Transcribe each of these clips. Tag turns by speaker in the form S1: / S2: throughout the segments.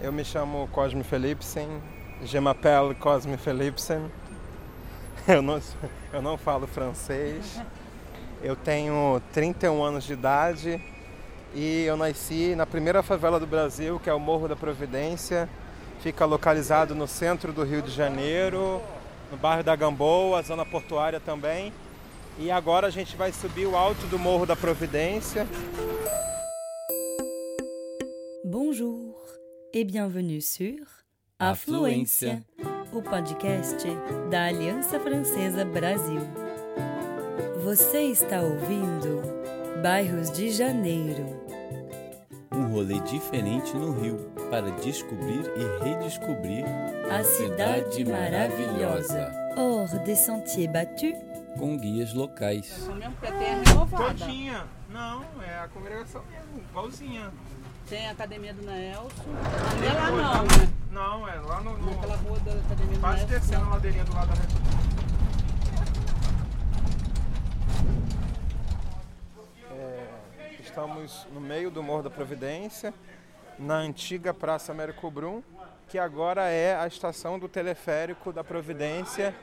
S1: Eu me chamo Cosme Philipsen, je m'appelle Cosme Philipsen. Eu não, eu não falo francês. Eu tenho 31 anos de idade e eu nasci na primeira favela do Brasil, que é o Morro da Providência. Fica localizado no centro do Rio de Janeiro, no bairro da Gamboa, zona portuária também. E agora a gente vai subir o alto do Morro da Providência.
S2: Et bienvenue sur Afluência, o podcast da Aliança Francesa Brasil. Você está ouvindo Bairros de Janeiro.
S3: Um rolê diferente no Rio para descobrir e redescobrir
S2: A cidade maravilhosa. Hors des sentiers battus,
S3: com guias locais.
S4: renovada.
S1: Todinha. Não, é a congregação mesmo, igualzinha.
S4: Tem a academia do Nelson. Não é lá não, né?
S1: Não, é lá no. no
S4: Naquela rua da academia do
S1: quase
S4: Nelson.
S1: descendo a
S4: não.
S1: ladeirinha do lado da É, Estamos no meio do Morro da Providência, na antiga Praça Américo Brum, que agora é a estação do teleférico da Providência.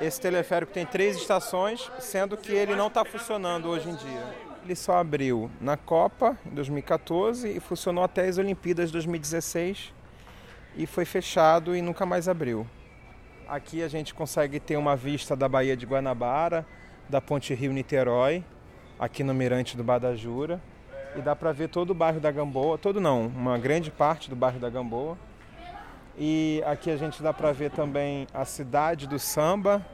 S1: Esse teleférico tem três estações, sendo que ele não está funcionando hoje em dia. Ele só abriu na Copa em 2014 e funcionou até as Olimpíadas de 2016 e foi fechado e nunca mais abriu. Aqui a gente consegue ter uma vista da Baía de Guanabara, da Ponte Rio-Niterói, aqui no Mirante do Badajura. E dá para ver todo o bairro da Gamboa, todo não, uma grande parte do bairro da Gamboa. E aqui a gente dá para ver também a cidade do samba,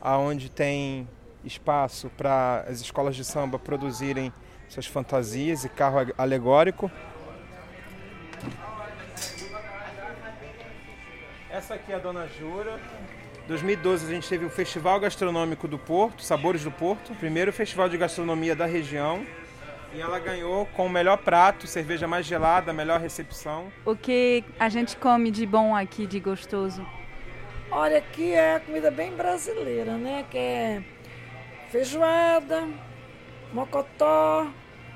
S1: aonde tem espaço para as escolas de samba produzirem suas fantasias e carro alegórico. Essa aqui é a Dona Jura. 2012 a gente teve o Festival Gastronômico do Porto, Sabores do Porto, primeiro festival de gastronomia da região. E ela ganhou com o melhor prato, cerveja mais gelada, melhor recepção.
S5: O que a gente come de bom aqui, de gostoso?
S6: Olha, aqui é a comida bem brasileira, né? Que é feijoada, mocotó,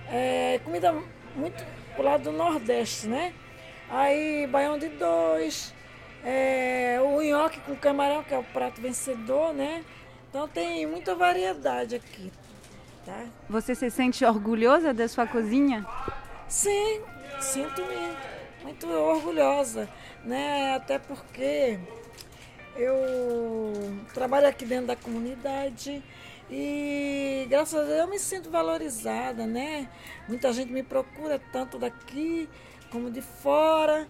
S6: é comida muito pro lado do Nordeste, né? Aí, baião de dois, é, o nhoque com camarão, que é o prato vencedor, né? Então tem muita variedade aqui, tá?
S5: Você se sente orgulhosa da sua cozinha?
S6: Sim, sinto-me muito orgulhosa, né? Até porque eu trabalho aqui dentro da comunidade e graças a Deus eu me sinto valorizada, né? Muita gente me procura tanto daqui como de fora.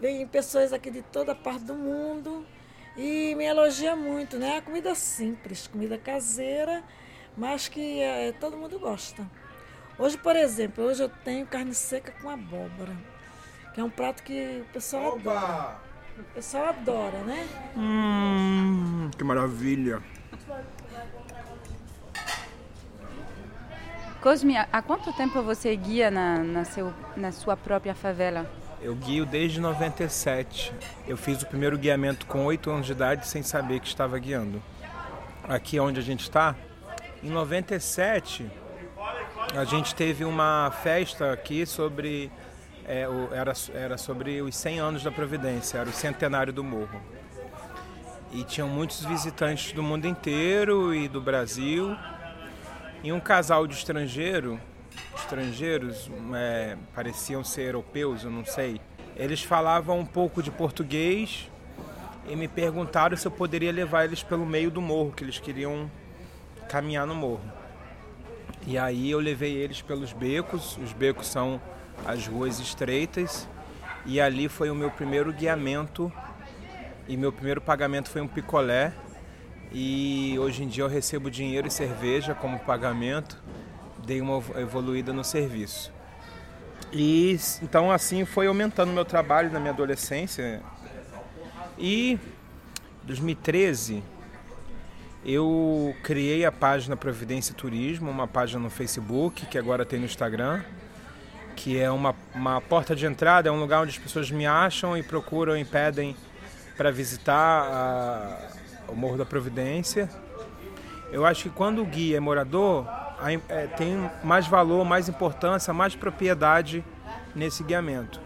S6: Vem pessoas aqui de toda parte do mundo e me elogia muito, né? A comida simples, comida caseira, mas que eh, todo mundo gosta. Hoje, por exemplo, hoje eu tenho carne seca com abóbora, que é um prato que o pessoal adora. O pessoal adora, né?
S1: Hum, que maravilha!
S5: Cosme, há quanto tempo você guia na, na, seu, na sua própria favela?
S1: Eu guio desde 97. Eu fiz o primeiro guiamento com 8 anos de idade sem saber que estava guiando. Aqui onde a gente está, em 97, a gente teve uma festa aqui sobre. é, o- era, era sobre os 100 anos da Providência, era o centenário do morro. E tinham muitos visitantes do mundo inteiro e do Brasil. E um casal de estrangeiro, estrangeiros, é, pareciam ser europeus, eu não sei. Eles falavam um pouco de português e me perguntaram se eu poderia levar eles pelo meio do morro, que eles queriam caminhar no morro. E aí eu levei eles pelos becos, os becos são as ruas estreitas, e ali foi o meu primeiro guiamento e meu primeiro pagamento foi um picolé. E hoje em dia eu recebo dinheiro e cerveja como pagamento. Dei uma evoluída no serviço. E então assim foi aumentando meu trabalho na minha adolescência. E 2013 eu criei a página Providência Turismo, uma página no Facebook, que agora tem no Instagram, que é uma, uma porta de entrada, é um lugar onde as pessoas me acham e procuram e pedem para visitar a- o Morro da Providência. Eu acho que quando o guia é morador, é, tem mais valor, mais importância, mais propriedade nesse guiamento.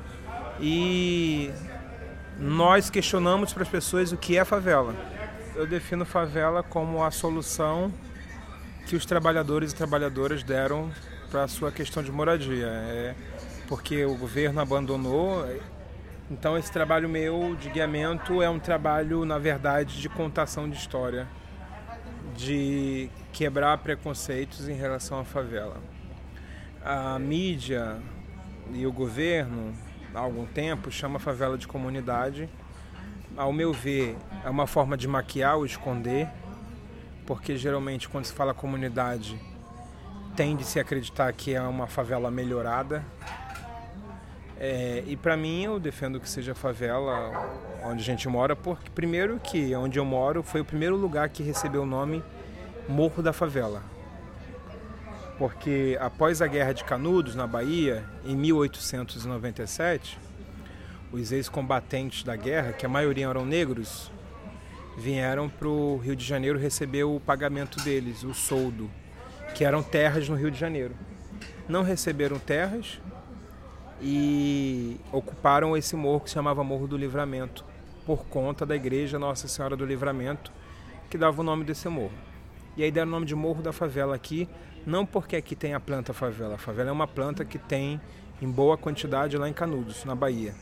S1: e nós questionamos para as pessoas o que é favela. Eu defino favela como a solução que os trabalhadores e trabalhadoras deram para a sua questão de moradia. É porque o governo abandonou. Então esse trabalho meu de guiamento é um trabalho, na verdade, de contação de história, de quebrar preconceitos em relação à favela. A mídia e o governo, há algum tempo, chama a favela de comunidade. Ao meu ver, é uma forma de maquiar ou esconder, porque geralmente quando se fala comunidade, tende-se a acreditar que é uma favela melhorada. É, e para mim eu defendo que seja favela onde a gente mora, porque primeiro que onde eu moro foi o primeiro lugar que recebeu o nome Morro da Favela. Porque após a Guerra de Canudos, na Bahia, em 1897, os ex-combatentes da guerra, que a maioria eram negros, vieram para o Rio de Janeiro receber o pagamento deles, o soldo, que eram terras no Rio de Janeiro. Não receberam terras e ocuparam esse morro que se chamava Morro do Livramento, por conta da igreja Nossa Senhora do Livramento, que dava o nome desse morro. E aí deram o nome de Morro da Favela aqui, não porque aqui tem a planta favela. A favela é uma planta que tem em boa quantidade lá em Canudos, na Bahia.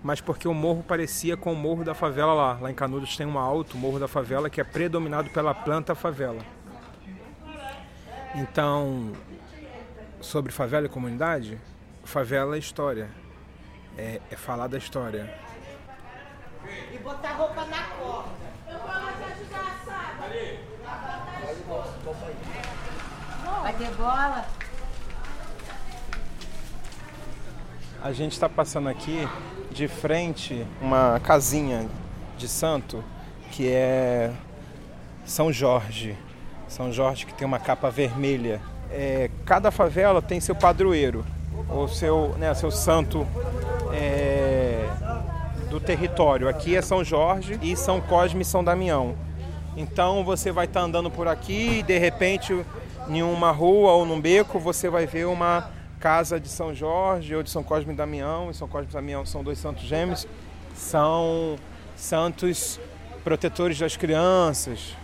S1: Mas porque o morro parecia com o morro da favela lá. Lá em Canudos tem um alto, morro da favela, que é predominado pela planta favela. Então, sobre favela e comunidade, favela é história. É, é falar da história.
S7: E botar roupa na corda. Eu vou lá te ajudar, sabe?
S5: Vai ter bola?
S1: A gente está passando aqui de frente uma casinha de santo que é São Jorge. São Jorge que tem uma capa vermelha. É, cada favela tem seu padroeiro, ou seu, né, seu santo é, do território. Aqui é São Jorge e São Cosme e São Damião. Então você vai estar tá andando por aqui e de repente em uma rua ou num beco você vai ver uma casa de São Jorge ou de São Cosme e Damião. E São Cosme e Damião são dois santos gêmeos, são santos protetores das crianças.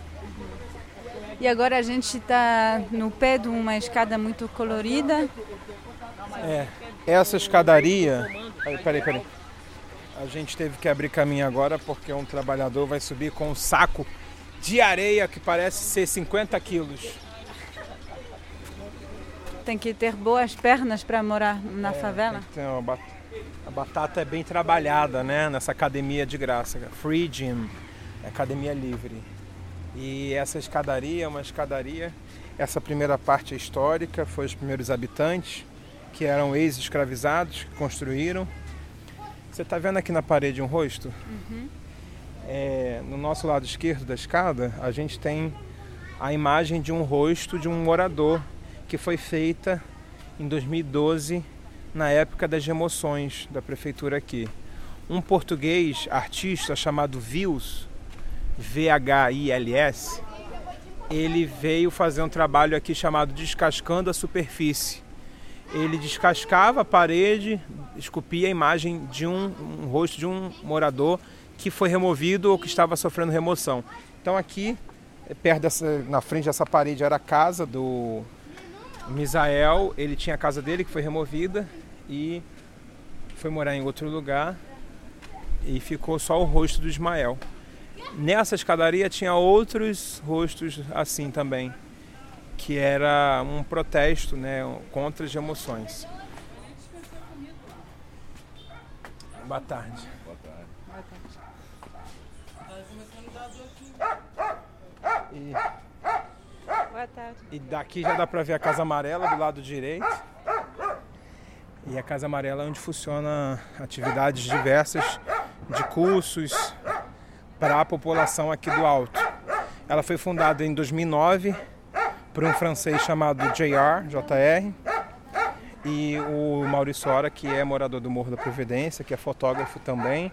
S5: E agora a gente está no pé de uma escada muito colorida.
S1: É, essa escadaria. Peraí, peraí. A gente teve que abrir caminho agora porque um trabalhador vai subir com um saco de areia que parece ser 50 quilos.
S5: Tem que ter boas pernas para morar na
S1: É,
S5: favela.
S1: uma A batata é bem trabalhada, né? Nessa academia de graça, Free Gym, academia livre. E essa escadaria é uma escadaria. Essa primeira parte é histórica, foi os primeiros habitantes que eram ex-escravizados que construíram. Você está vendo aqui na parede um rosto? É, no nosso lado esquerdo da escada, a gente tem a imagem de um rosto de um morador que foi feita em 2012, na época das remoções da prefeitura aqui. Um português artista chamado Vils, V-H-I-L-S, ele veio fazer um trabalho aqui chamado Descascando a Superfície. Ele descascava a parede, esculpia a imagem de um, um rosto de um morador que foi removido ou que estava sofrendo remoção. Então aqui, eh, perto dessa, na frente dessa parede era a casa do Misael. Ele tinha a casa dele que foi removida e foi morar em outro lugar e ficou só o rosto do Ismael. Nessa escadaria tinha outros rostos assim também, que era um protesto, né, contra as emoções. Boa tarde. E,
S5: Boa tarde.
S1: e daqui já dá para ver a Casa Amarela do lado direito. E a Casa Amarela é onde funciona atividades diversas de cursos para a população aqui do Alto. Ela foi fundada em 2009 por um francês chamado JR, JR, e o Maurício Ora, que é morador do Morro da Providência, que é fotógrafo também,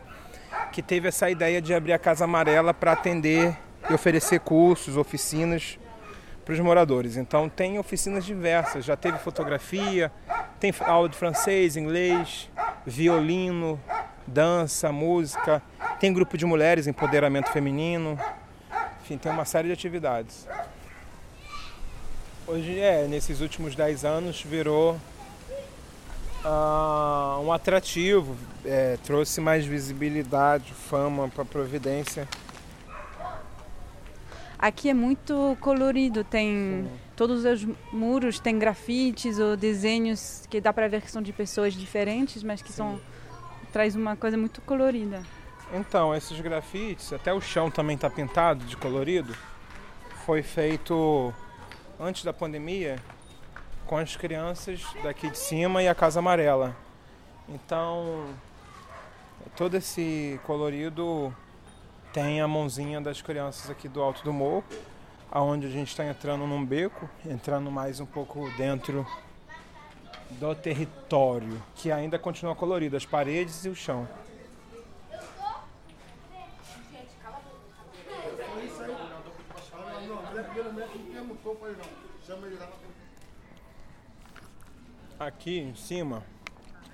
S1: que teve essa ideia de abrir a Casa Amarela para atender e oferecer cursos, oficinas para os moradores. Então tem oficinas diversas, já teve fotografia, tem aula de francês, inglês, violino, dança, música. Tem grupo de mulheres, empoderamento feminino. Enfim, tem uma série de atividades. Hoje, é, nesses últimos 10 anos virou ah, um atrativo, é, trouxe mais visibilidade, fama para Providência.
S5: Aqui é muito colorido, tem todos os muros tem grafites ou desenhos que dá para ver que são de pessoas diferentes, mas que são traz uma coisa muito colorida.
S1: Então, esses grafites, até o chão também está pintado de colorido. Foi feito antes da pandemia com as crianças daqui de cima e a Casa Amarela. Então, todo esse colorido tem a mãozinha das crianças aqui do alto do morro, aonde a gente está entrando num beco, entrando mais um pouco dentro do território, que ainda continua colorido, as paredes e o chão. Aqui em cima,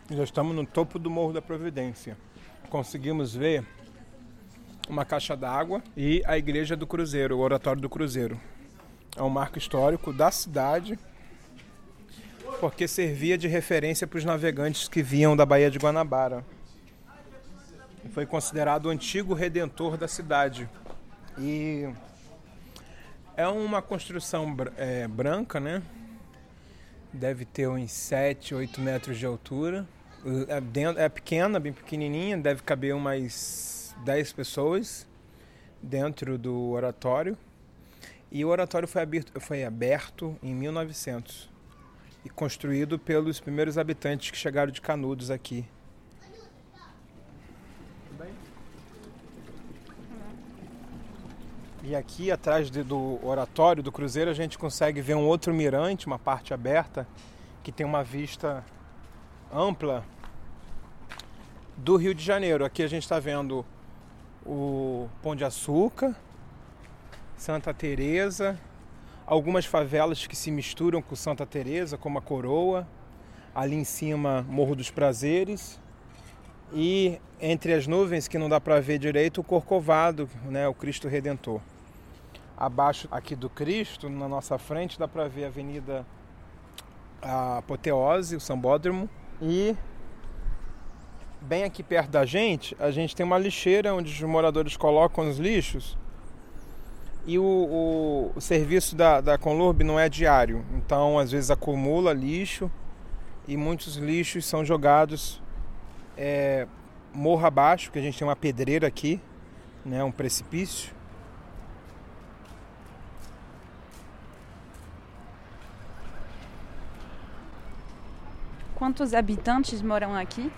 S1: já estamos no topo do Morro da Providência. Conseguimos ver uma caixa d'água e a igreja do Cruzeiro, o oratório do Cruzeiro. É um marco histórico da cidade, porque servia de referência para os navegantes que vinham da Baía de Guanabara. Foi considerado o antigo redentor da cidade. E é uma construção é, branca, né? Deve ter uns 7, 8 metros de altura. É, é pequena, bem pequenininha, deve caber umas 10 pessoas dentro do oratório. E o oratório foi aberto, foi aberto em 1900 e construído pelos primeiros habitantes que chegaram de Canudos aqui. E aqui atrás de, do oratório do cruzeiro a gente consegue ver um outro mirante, uma parte aberta, que tem uma vista ampla do Rio de Janeiro. Aqui a gente está vendo o Pão de Açúcar, Santa Teresa, algumas favelas que se misturam com Santa Teresa, como a Coroa, ali em cima Morro dos Prazeres e entre as nuvens que não dá para ver direito o Corcovado, né, o Cristo Redentor. Abaixo aqui do Cristo, na nossa frente, dá para ver a Avenida Apoteose, o Sambódromo. E bem aqui perto da gente, a gente tem uma lixeira onde os moradores colocam os lixos. E o, o, o serviço da, da Conlurb não é diário, então às vezes acumula lixo e muitos lixos são jogados é, morro abaixo, que a gente tem uma pedreira aqui, né, um precipício.
S5: Quantos habitantes moram aqui?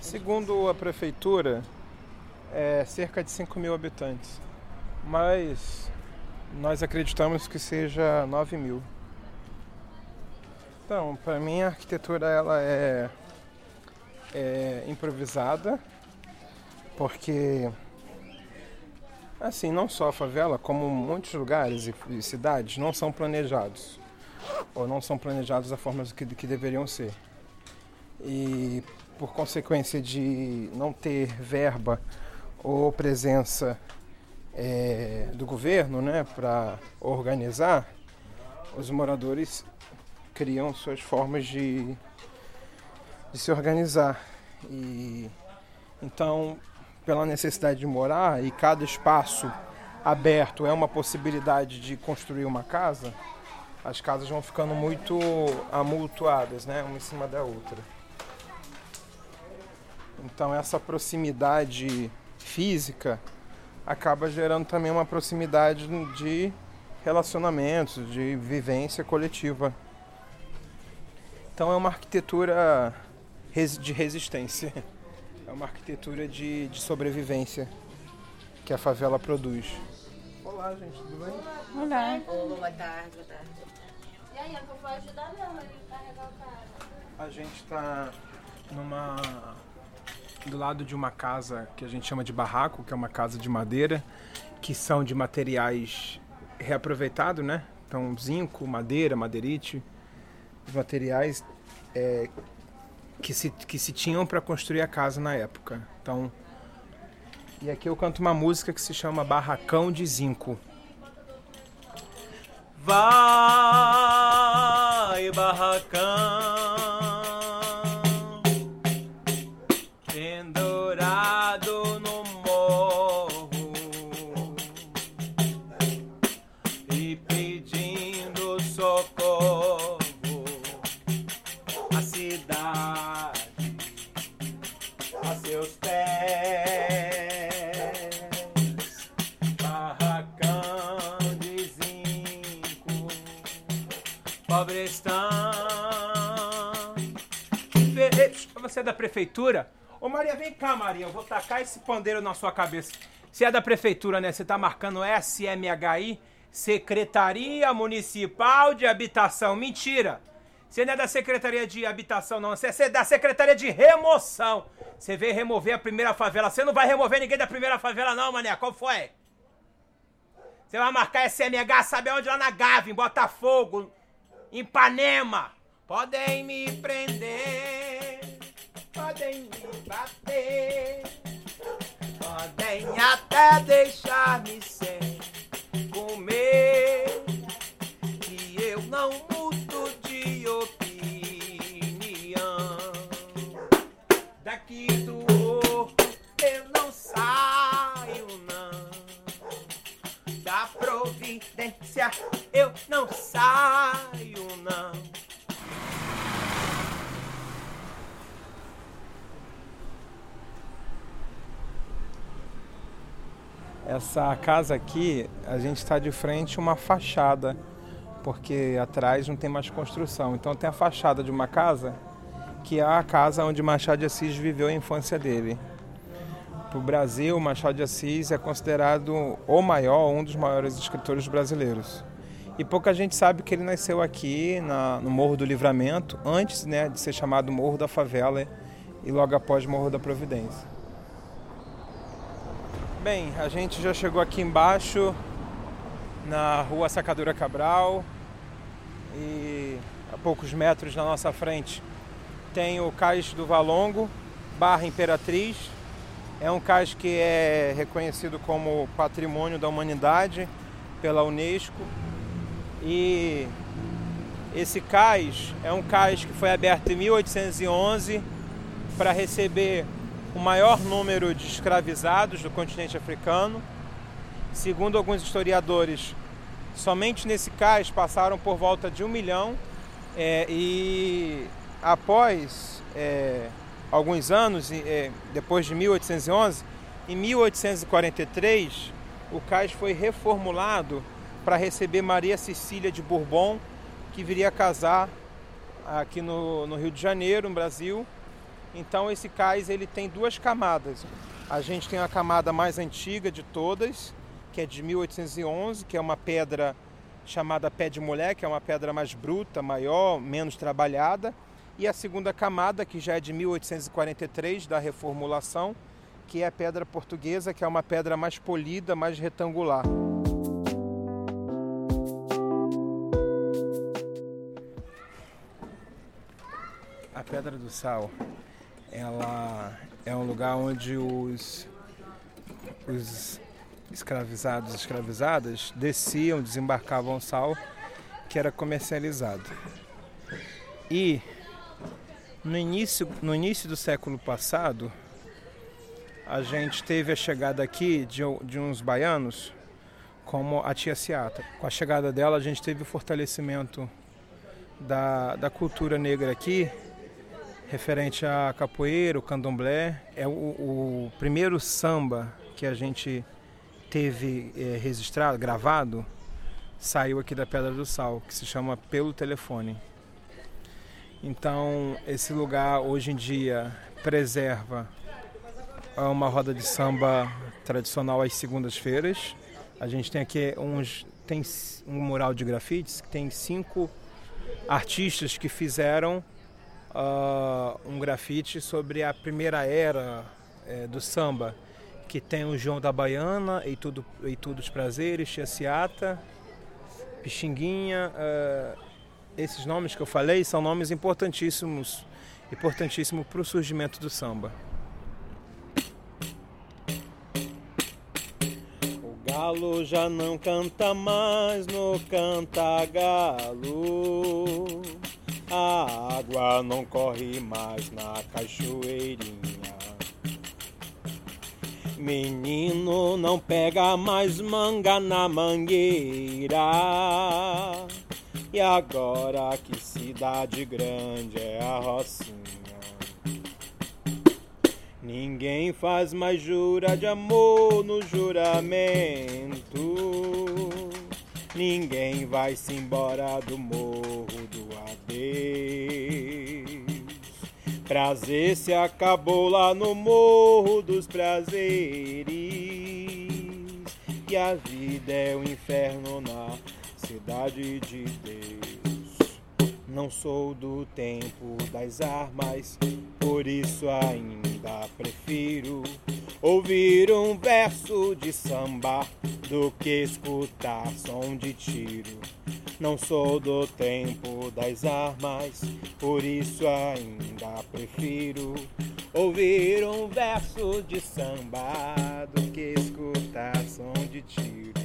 S1: Segundo a prefeitura, é cerca de 5 mil habitantes. Mas nós acreditamos que seja 9 mil. Então, para mim a arquitetura ela é, é improvisada, porque assim, não só a favela, como muitos lugares e cidades não são planejados ou não são planejados da forma que, que deveriam ser e por consequência de não ter verba ou presença é, do governo né, para organizar, os moradores criam suas formas de, de se organizar. E então, pela necessidade de morar e cada espaço aberto é uma possibilidade de construir uma casa, as casas vão ficando muito amultuadas, né, uma em cima da outra. Então essa proximidade física acaba gerando também uma proximidade de relacionamentos, de vivência coletiva. Então é uma arquitetura de resistência, é uma arquitetura de, de sobrevivência que a favela produz. Olá, gente, tudo bem?
S5: Olá.
S4: Boa tarde, boa tarde.
S7: E aí, eu vou ajudar mesmo ali a carregar o cara.
S1: A gente está numa do lado de uma casa que a gente chama de barraco, que é uma casa de madeira, que são de materiais reaproveitados, né? Então, zinco, madeira, madeirite, materiais é, que se, que se tinham para construir a casa na época. Então, e aqui eu canto uma música que se chama Barracão de Zinco. Vai, barracão, Ei, Você é da prefeitura? Ô Maria, vem cá, Maria, eu vou tacar esse pandeiro na sua cabeça. Você é da prefeitura, né? Você tá marcando SMHI, Secretaria Municipal de Habitação. Mentira! Você não é da Secretaria de Habitação, não. Você é da Secretaria de Remoção. Você veio remover a primeira favela. Você não vai remover ninguém da primeira favela, não, mané. Qual foi? Você vai marcar SMH, sabe aonde? Lá na Gávea, em Botafogo, Ipanema. Podem me prender, podem me bater, podem até deixar-me sem casa aqui, a gente está de frente uma fachada, porque atrás não tem mais construção. Então tem a fachada de uma casa, que é a casa onde Machado de Assis viveu a infância dele. Para o Brasil, Machado de Assis é considerado o maior, um dos maiores escritores brasileiros. E pouca gente sabe que ele nasceu aqui na- no Morro do Livramento, antes né, de ser chamado Morro da Favela e logo após Morro da Providência. Bem, a gente já chegou aqui embaixo, na rua Sacadura Cabral, e a poucos metros na nossa frente tem o Cais do Valongo, barra Imperatriz. É um cais que é reconhecido como Patrimônio da Humanidade pela Unesco. E esse cais é um cais que foi aberto em 1811 para receber o maior número de escravizados do continente africano. Segundo alguns historiadores, somente nesse cais passaram por volta de um milhão é, e após é, alguns anos, é, depois de 1811, em 1843, o cais foi reformulado para receber Maria Cecília de Bourbon, que viria casar aqui no, no Rio de Janeiro, no Brasil. Então esse cais ele tem duas camadas. A gente tem a camada mais antiga de todas, que é de 1811, que é uma pedra chamada pé de mulher, que é uma pedra mais bruta, maior, menos trabalhada. E a segunda camada, que já é de 1843, da reformulação, que é a pedra portuguesa, que é uma pedra mais polida, mais retangular. A Pedra do Sal, ela é um lugar onde os, os escravizados e escravizadas desciam, desembarcavam sal que era comercializado. E no início, no início do século passado, a gente teve a chegada aqui de, de uns baianos, como a tia Ciata. Com a chegada dela, a gente teve o fortalecimento da, da cultura negra aqui, referente a capoeira, o candomblé. É o, o primeiro samba que a gente teve é, registrado, gravado, saiu aqui da Pedra do Sal, que se chama Pelo Telefone. Então, esse lugar hoje em dia preserva uma roda de samba tradicional às segundas-feiras. A gente tem aqui uns tem um mural de grafites que tem cinco artistas que fizeram uh, um grafite sobre a primeira era é, do samba, que tem o João da Baiana e tudo e tudo os prazeres, Tia Ciata, Pixinguinha, uh, esses nomes que eu falei são nomes importantíssimos importantíssimo para o surgimento do samba. O galo já não canta mais no canta-galo. A água não corre mais na cachoeirinha. Menino não pega mais manga na mangueira. E agora que cidade grande é a Rocinha. Ninguém faz mais jura de amor no juramento. Ninguém vai-se embora do morro do Prazer se acabou lá no morro dos prazeres. E a vida é o um inferno na cidade de Deus. Não sou do tempo das armas, por isso ainda prefiro ouvir um verso de samba do que escutar som de tiro. Não sou do tempo das armas, por isso ainda prefiro ouvir um verso de samba do que escutar som de tiro.